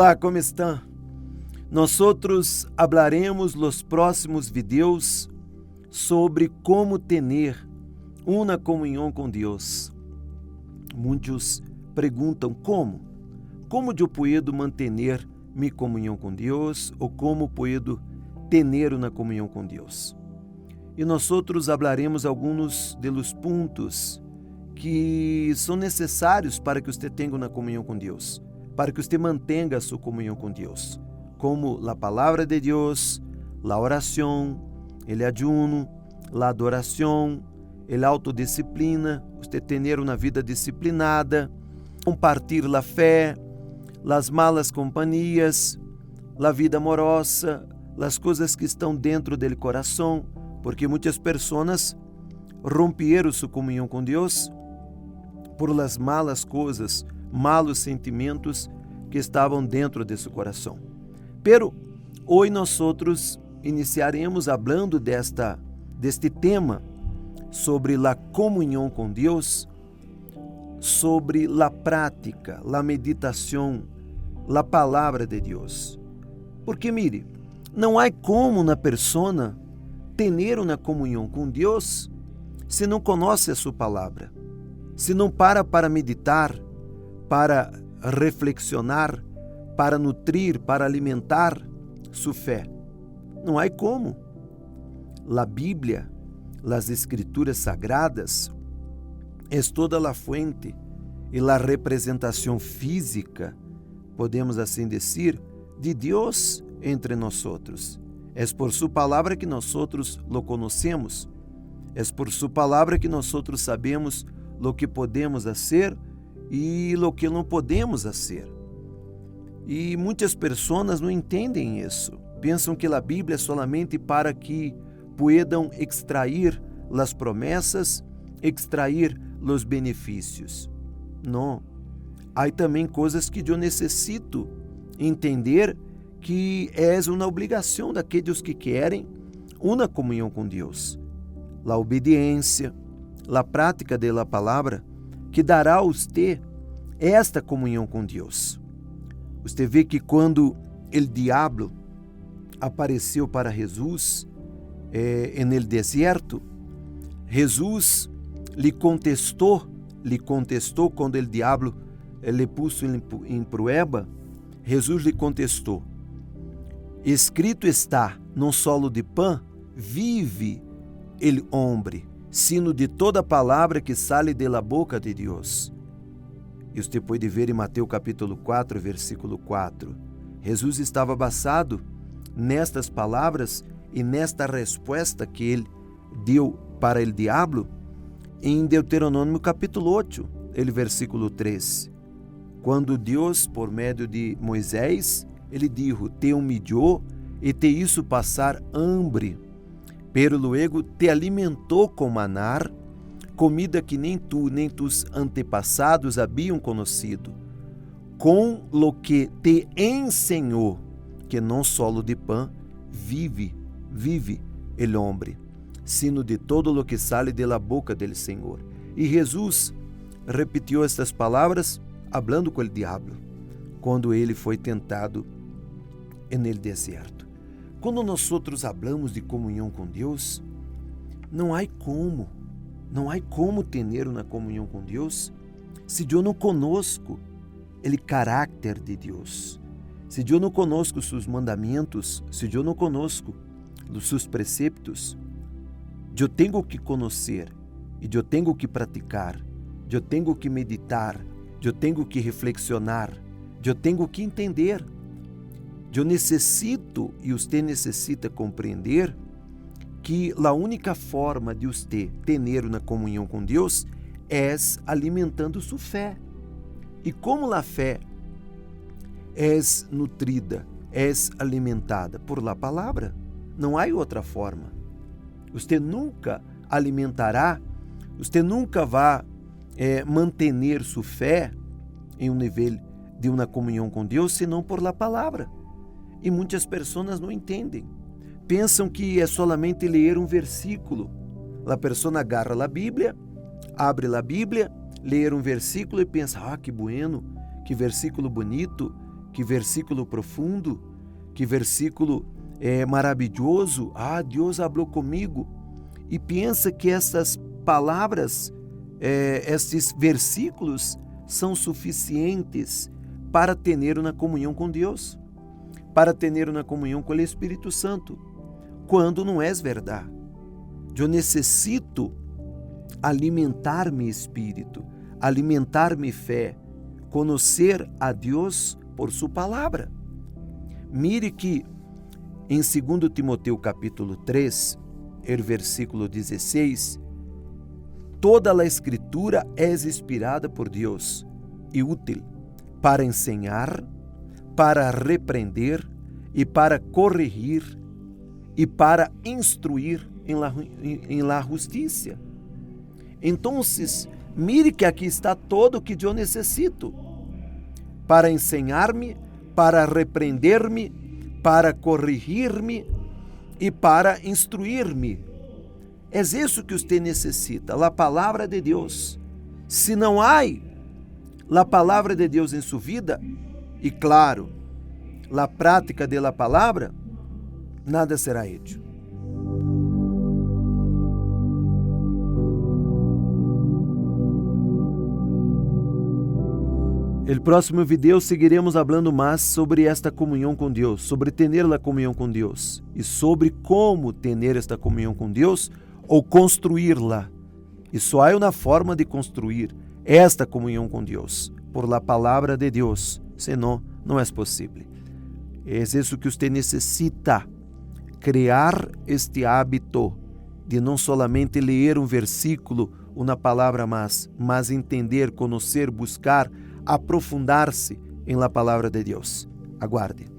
Olá, como estão? Nosotros hablaremos los próximos vídeos sobre como ter uma comunhão com Deus. Muitos perguntam como? Como eu posso manter minha comunhão com Deus ou como posso ter uma comunhão com Deus? E nós outros hablaremos alguns dos pontos que são necessários para que você tenha uma comunhão com Deus, para que você mantenha sua comunhão com Deus, como a palavra de Deus, a oração, o ayuno, a adoração, a autodisciplina, você ter uma vida disciplinada, compartilhar a fé, as malas companhias, a vida amorosa, as coisas que estão dentro do coração, porque muitas pessoas romperam sua comunhão com Deus por las malas coisas, malos sentimentos que estavam dentro de seu coração. Pero hoje nós outros iniciaremos falando desta deste tema sobre a comunhão com Deus, sobre a prática, a meditação, a palavra de Deus. Porque mire, não há como na persona ter uma comunhão com Deus se não conhece a sua palavra, se não para para meditar, para reflexionar, para nutrir, para alimentar sua fé. Não há como. A Bíblia, as Escrituras Sagradas, é toda a fuente e a representação física, podemos assim dizer, de Deus entre nós outros. É por sua palavra que nós outros lo conhecemos. É por sua palavra que nós outros sabemos lo que podemos fazer e lo que não podemos fazer. E muitas pessoas não entendem isso. Pensam que a Bíblia é solamente para que puedan extrair as promessas, extrair os benefícios. Não. Há também coisas que eu necessito entender que é uma obrigação daqueles que querem uma comunhão com Deus. A obediência, a prática da palavra, que dará a você esta comunhão com Deus. Você vê que quando o diabo apareceu para Jesus eh, no deserto, Jesus lhe contestou, lhe contestou quando o diabo eh, lhe pôs em, prueba, Jesus lhe contestou: Escrito está, no solo de pão vive ele homem, sino de toda palavra que sale de la boca de Deus. Você pode ver em Mateus capítulo 4, versículo 4. Jesus estava basado nestas palavras e nesta resposta que ele deu para o diabo em Deuteronômio capítulo 8, ele versículo 3. Quando Deus, por meio de Moisés, ele dijo: Te humilhou e te hizo passar hambre, pero luego te alimentou com manar, comida que nem tu nem tus antepassados haviam conhecido, com lo que te ensinou que não solo de pão vive, vive el hombre, sino de todo lo que sale de la boca del Senhor. E Jesus repetiu estas palavras, hablando com o diabo, quando ele foi tentado en el deserto. Quando nós outros hablamos de comunhão com Deus, não há como, não há como ter uma comunhão com Deus se eu não conosco ele caráter de Deus. Se eu não conosco seus mandamentos, se eu não conosco os seus preceptos, eu tenho que conhecer e eu tenho que praticar, eu tenho que meditar, eu tenho que reflexionar, eu tenho que entender eu necessito e você necessita compreender que a única forma de você ter uma comunhão com Deus é alimentando sua fé. E como a fé é nutrida, é alimentada por la palavra, não há outra forma. Você nunca alimentará, você nunca vai é, manter sua fé em um nível de uma comunhão com Deus, senão por la palavra. E muitas pessoas não entendem. Pensam que é solamente ler um versículo. A pessoa agarra a Bíblia, abre a Bíblia, ler um versículo e pensa: ah, que bueno, que versículo bonito, que versículo profundo, que versículo é, maravilhoso. Ah, Deus falou comigo. E pensa que essas palavras, é, esses versículos, são suficientes para ter uma comunhão com Deus, para ter uma comunhão com o Espírito Santo, quando não é verdade. Eu necessito alimentar meu espírito, alimentar minha fé, conhecer a Deus por sua palavra. Mire que em 2 Timoteu capítulo 3, o versículo 16, toda a escritura é inspirada por Deus e útil para ensinar, para repreender e para corrigir e para instruir em la, em la justiça. Então, mire que aqui está todo o que eu necessito para ensinar-me, para repreender-me, para corrigir-me e para instruir-me. É isso que você necessita, a palavra de Deus. Se não há a palavra de Deus em sua vida, e claro, a prática da palavra, nada será hecho. No próximo vídeo seguiremos falando mais sobre esta comunhão com Deus, sobre ter a comunhão com Deus e sobre como ter esta comunhão com Deus ou construí-la. E só há uma forma de construir esta comunhão com Deus, por la palavra de Deus, senão não é possível. É isso que você necessita, criar este hábito de não solamente ler um versículo, uma palavra mais, mas entender, conhecer, buscar, aprofundar-se em la palavra de Deus. Aguarde.